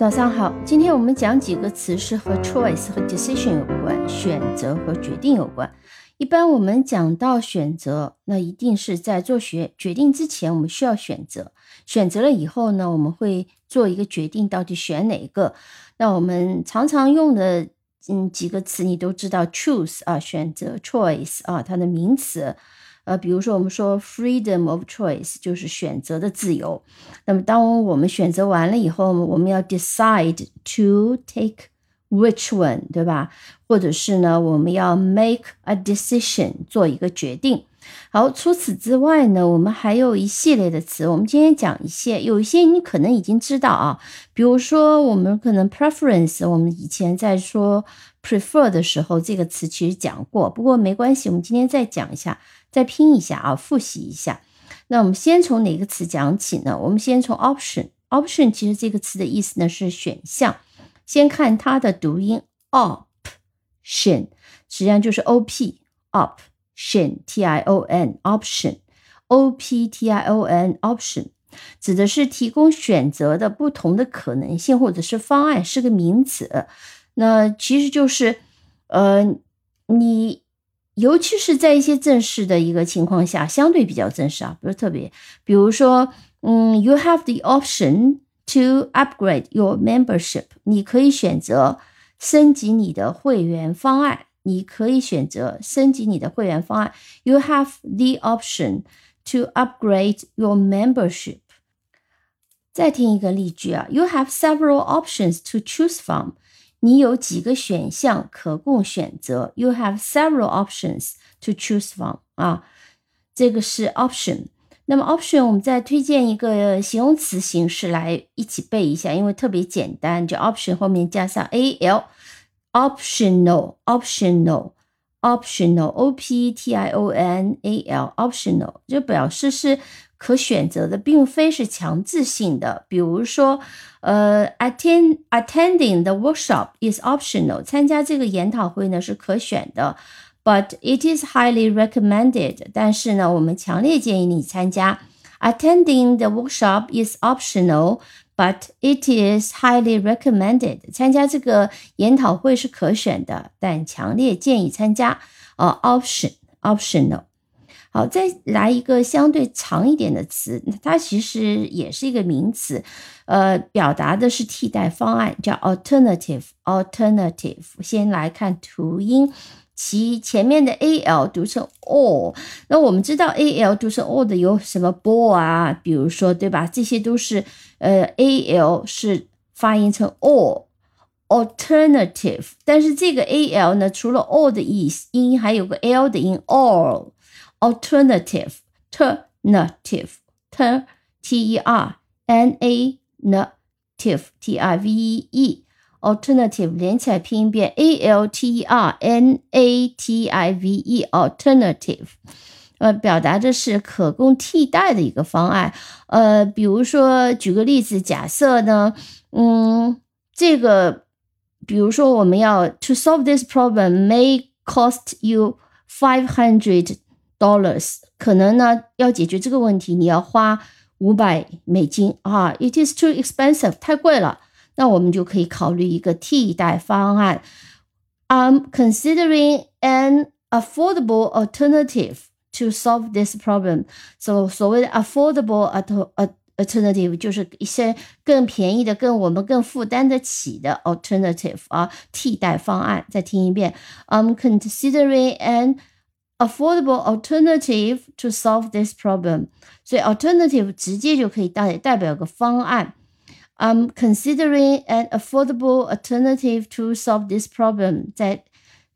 早上好，今天我们讲几个词是和 choice 和 decision 有关，选择和决定有关。一般我们讲到选择，那一定是在做决决定之前，我们需要选择。选择了以后呢，我们会做一个决定，到底选哪一个？那我们常常用的嗯几个词，你都知道，choose 啊，选择，choice 啊，它的名词。呃，比如说我们说 freedom of choice 就是选择的自由。那么当我们选择完了以后，我们要 decide to take which one，对吧？或者是呢，我们要 make a decision，做一个决定。好，除此之外呢，我们还有一系列的词。我们今天讲一些，有一些你可能已经知道啊，比如说我们可能 preference，我们以前在说 prefer 的时候，这个词其实讲过。不过没关系，我们今天再讲一下。再拼一下啊，复习一下。那我们先从哪个词讲起呢？我们先从 option。option 其实这个词的意思呢是选项。先看它的读音 option，实际上就是 op，option，t i o n，option，o p t i o n，option，指的是提供选择的不同的可能性或者是方案，是个名词。那其实就是呃你。尤其是在一些正式的一个情况下，相对比较正式啊，不是特别。比如说，嗯，you have the option to upgrade your membership，你可以选择升级你的会员方案。你可以选择升级你的会员方案。You have the option to upgrade your membership。再听一个例句啊，You have several options to choose from。你有几个选项可供选择？You have several options to choose from。啊，这个是 option。那么 option，我们再推荐一个形容词形式来一起背一下，因为特别简单，就 option 后面加上 a l，optional，optional optional，o p t i o n a l，optional 就表示是。可选择的，并非是强制性的。比如说，呃，attend attending the workshop is optional，参加这个研讨会呢是可选的，but it is highly recommended。但是呢，我们强烈建议你参加。Attending the workshop is optional, but it is highly recommended。参加这个研讨会是可选的，但强烈建议参加。呃，option optional。好，再来一个相对长一点的词，它其实也是一个名词，呃，表达的是替代方案，叫 alternative。alternative。先来看图音，其前面的 a l 读成 all。那我们知道 a l 读成 all 的有什么 ball 啊？比如说，对吧？这些都是呃 a l 是发音成 all。alternative。但是这个 a l 呢，除了 all 的意思音，还有个 l 的音 all。alternative, alternative, t t e r n a n t i v e t i v e alternative 连起来拼一遍 a l t e r n a t i v e alternative，呃，表达的是可供替代的一个方案。呃，比如说举个例子，假设呢，嗯，这个，比如说我们要 to solve this problem may cost you five hundred dollars，可能呢要解决这个问题，你要花五百美金啊，it is too expensive，太贵了。那我们就可以考虑一个替代方案。I'm considering an affordable alternative to solve this problem. So 所谓的 affordable alternative 就是一些更便宜的、更我们更负担得起的 alternative 啊，替代方案。再听一遍，I'm considering an affordable alternative to solve this problem。所以 alternative 直接就可以代代表个方案。I'm considering an affordable alternative to solve this problem。再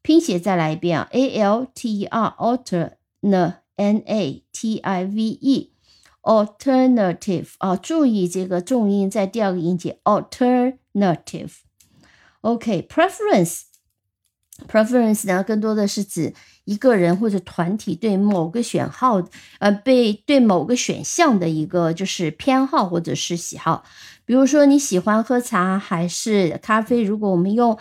拼写再来一遍啊，A L T E R alter n N A T I V E alternative 啊，注意这个重音在第二个音节 alternative。OK，preference。Preference 呢，更多的是指一个人或者团体对某个选号，呃，被对某个选项的一个就是偏好或者是喜好。 比如说你喜欢喝茶还是咖啡？如果我们用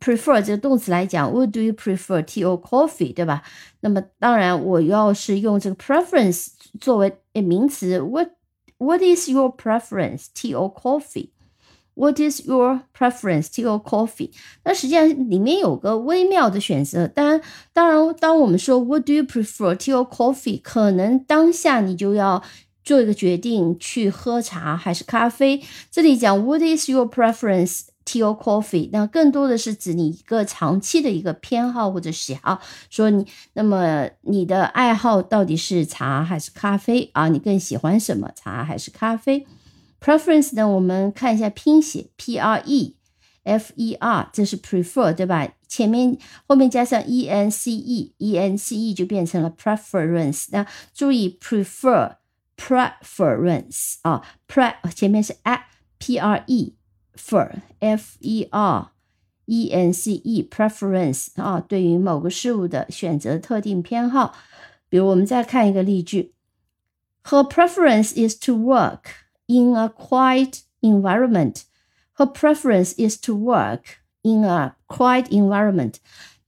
prefer 这个动词来讲，Would you prefer tea or coffee？对吧？那么当然，我要是用这个 preference 作为名词，What What is your preference? Tea or coffee？What is your preference tea or coffee？那实际上里面有个微妙的选择。当然，当然，当我们说 What do you prefer tea or coffee？可能当下你就要做一个决定，去喝茶还是咖啡。这里讲 What is your preference tea or coffee？那更多的是指你一个长期的一个偏好或者喜好。说你那么你的爱好到底是茶还是咖啡啊？你更喜欢什么？茶还是咖啡？Preference 呢？我们看一下拼写，P R E F E R，这是 prefer 对吧？前面后面加上 E N C E，E N C E 就变成了 preference。那注意 prefer preference 啊，pre 前面是 a P R E fer F E R E N C E preference 啊，对于某个事物的选择特定偏好。比如我们再看一个例句：Her preference is to work。in a quiet environment. Her preference is to work in a quiet environment.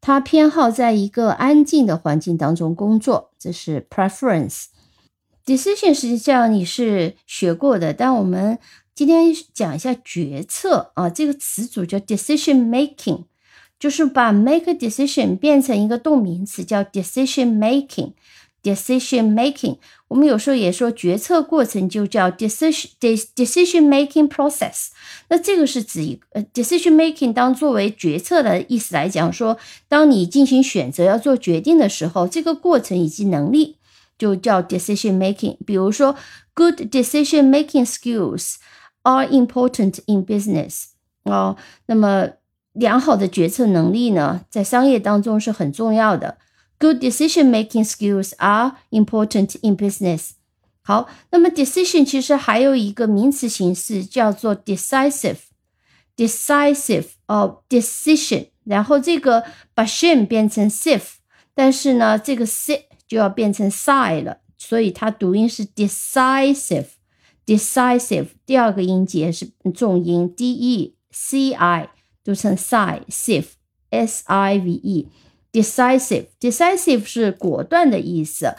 她偏好在一个安静的环境当中工作，这是 preference。 Decision 实际上你是学过的，但我们今天讲一下决策啊，这个词组叫 decision making，就是把 make a decision 变成一个动名词，叫 decision making。decision making，我们有时候也说决策过程就叫 decision decision making process。那这个是指一个 decision making 当作为决策的意思来讲，说当你进行选择要做决定的时候，这个过程以及能力就叫 decision making。比如说，good decision making skills are important in business。哦，那么良好的决策能力呢，在商业当中是很重要的。Good decision-making skills are important in business。好，那么 decision 其实还有一个名词形式叫做 decisive，decisive 哦 decision，然后这个把 shin 变成 sif，但是呢，这个 si 就要变成 sigh 了，所以它读音是 decisive，decisive 第二个音节是重音 d e c i 读成 si，sif，s i v e。decisive decisive 是果断的意思。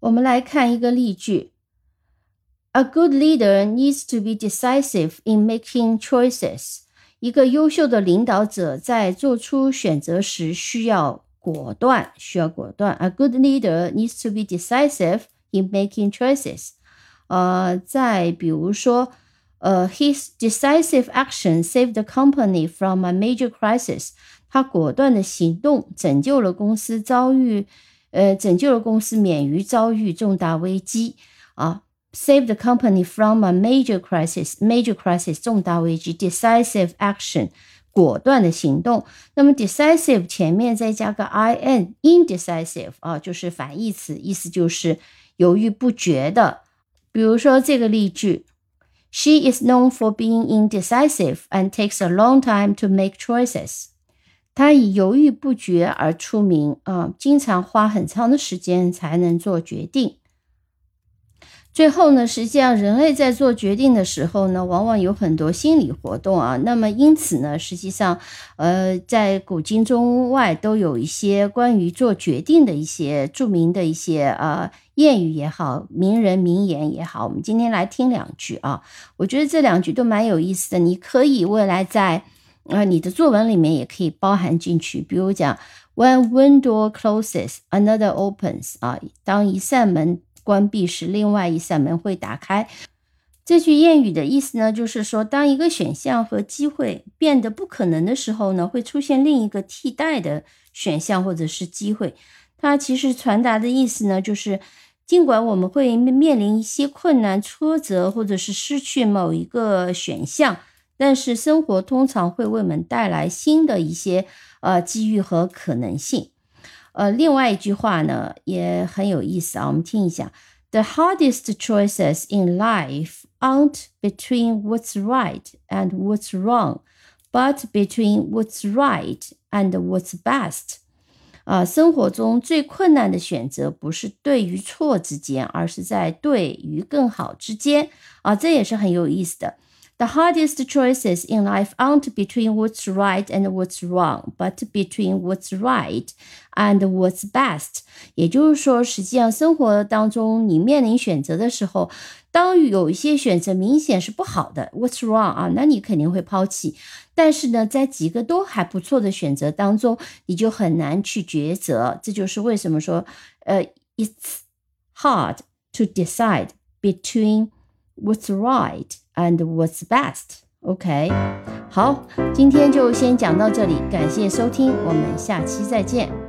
我们来看一个例句：A good leader needs to be decisive in making choices。一个优秀的领导者在做出选择时需要果断，需要果断。A good leader needs to be decisive in making choices。呃，再比如说，呃，His decisive action saved the company from a major crisis。他果断的行动拯救了公司遭遇，呃，拯救了公司免于遭遇重大危机啊，save the company from a major crisis，major crisis 重大危机，decisive action 果断的行动。那么 decisive 前面再加个 i n，indecisive 啊，就是反义词，意思就是犹豫不决的。比如说这个例句，She is known for being indecisive and takes a long time to make choices。她以犹豫不决而出名啊，经常花很长的时间才能做决定。最后呢，实际上人类在做决定的时候呢，往往有很多心理活动啊。那么因此呢，实际上，呃，在古今中外都有一些关于做决定的一些著名的一些呃谚语也好，名人名言也好。我们今天来听两句啊，我觉得这两句都蛮有意思的，你可以未来在。啊，你的作文里面也可以包含进去，比如讲，When one door closes, another opens。啊，当一扇门关闭时，另外一扇门会打开。这句谚语的意思呢，就是说，当一个选项和机会变得不可能的时候呢，会出现另一个替代的选项或者是机会。它其实传达的意思呢，就是尽管我们会面临一些困难、挫折，或者是失去某一个选项。但是生活通常会为我们带来新的一些呃机遇和可能性。呃，另外一句话呢也很有意思啊，我们听一下：The hardest choices in life aren't between what's right and what's wrong, but between what's right and what's best。啊，生活中最困难的选择不是对与错之间，而是在对与更好之间。啊，这也是很有意思的。The hardest choices in life aren't between what's right and what's wrong, but between what's right and what's best。也就是说，实际上生活当中你面临选择的时候，当有一些选择明显是不好的，what's wrong 啊，那你肯定会抛弃。但是呢，在几个都还不错的选择当中，你就很难去抉择。这就是为什么说，呃，it's hard to decide between what's right and what's best。OK，好，今天就先讲到这里，感谢收听，我们下期再见。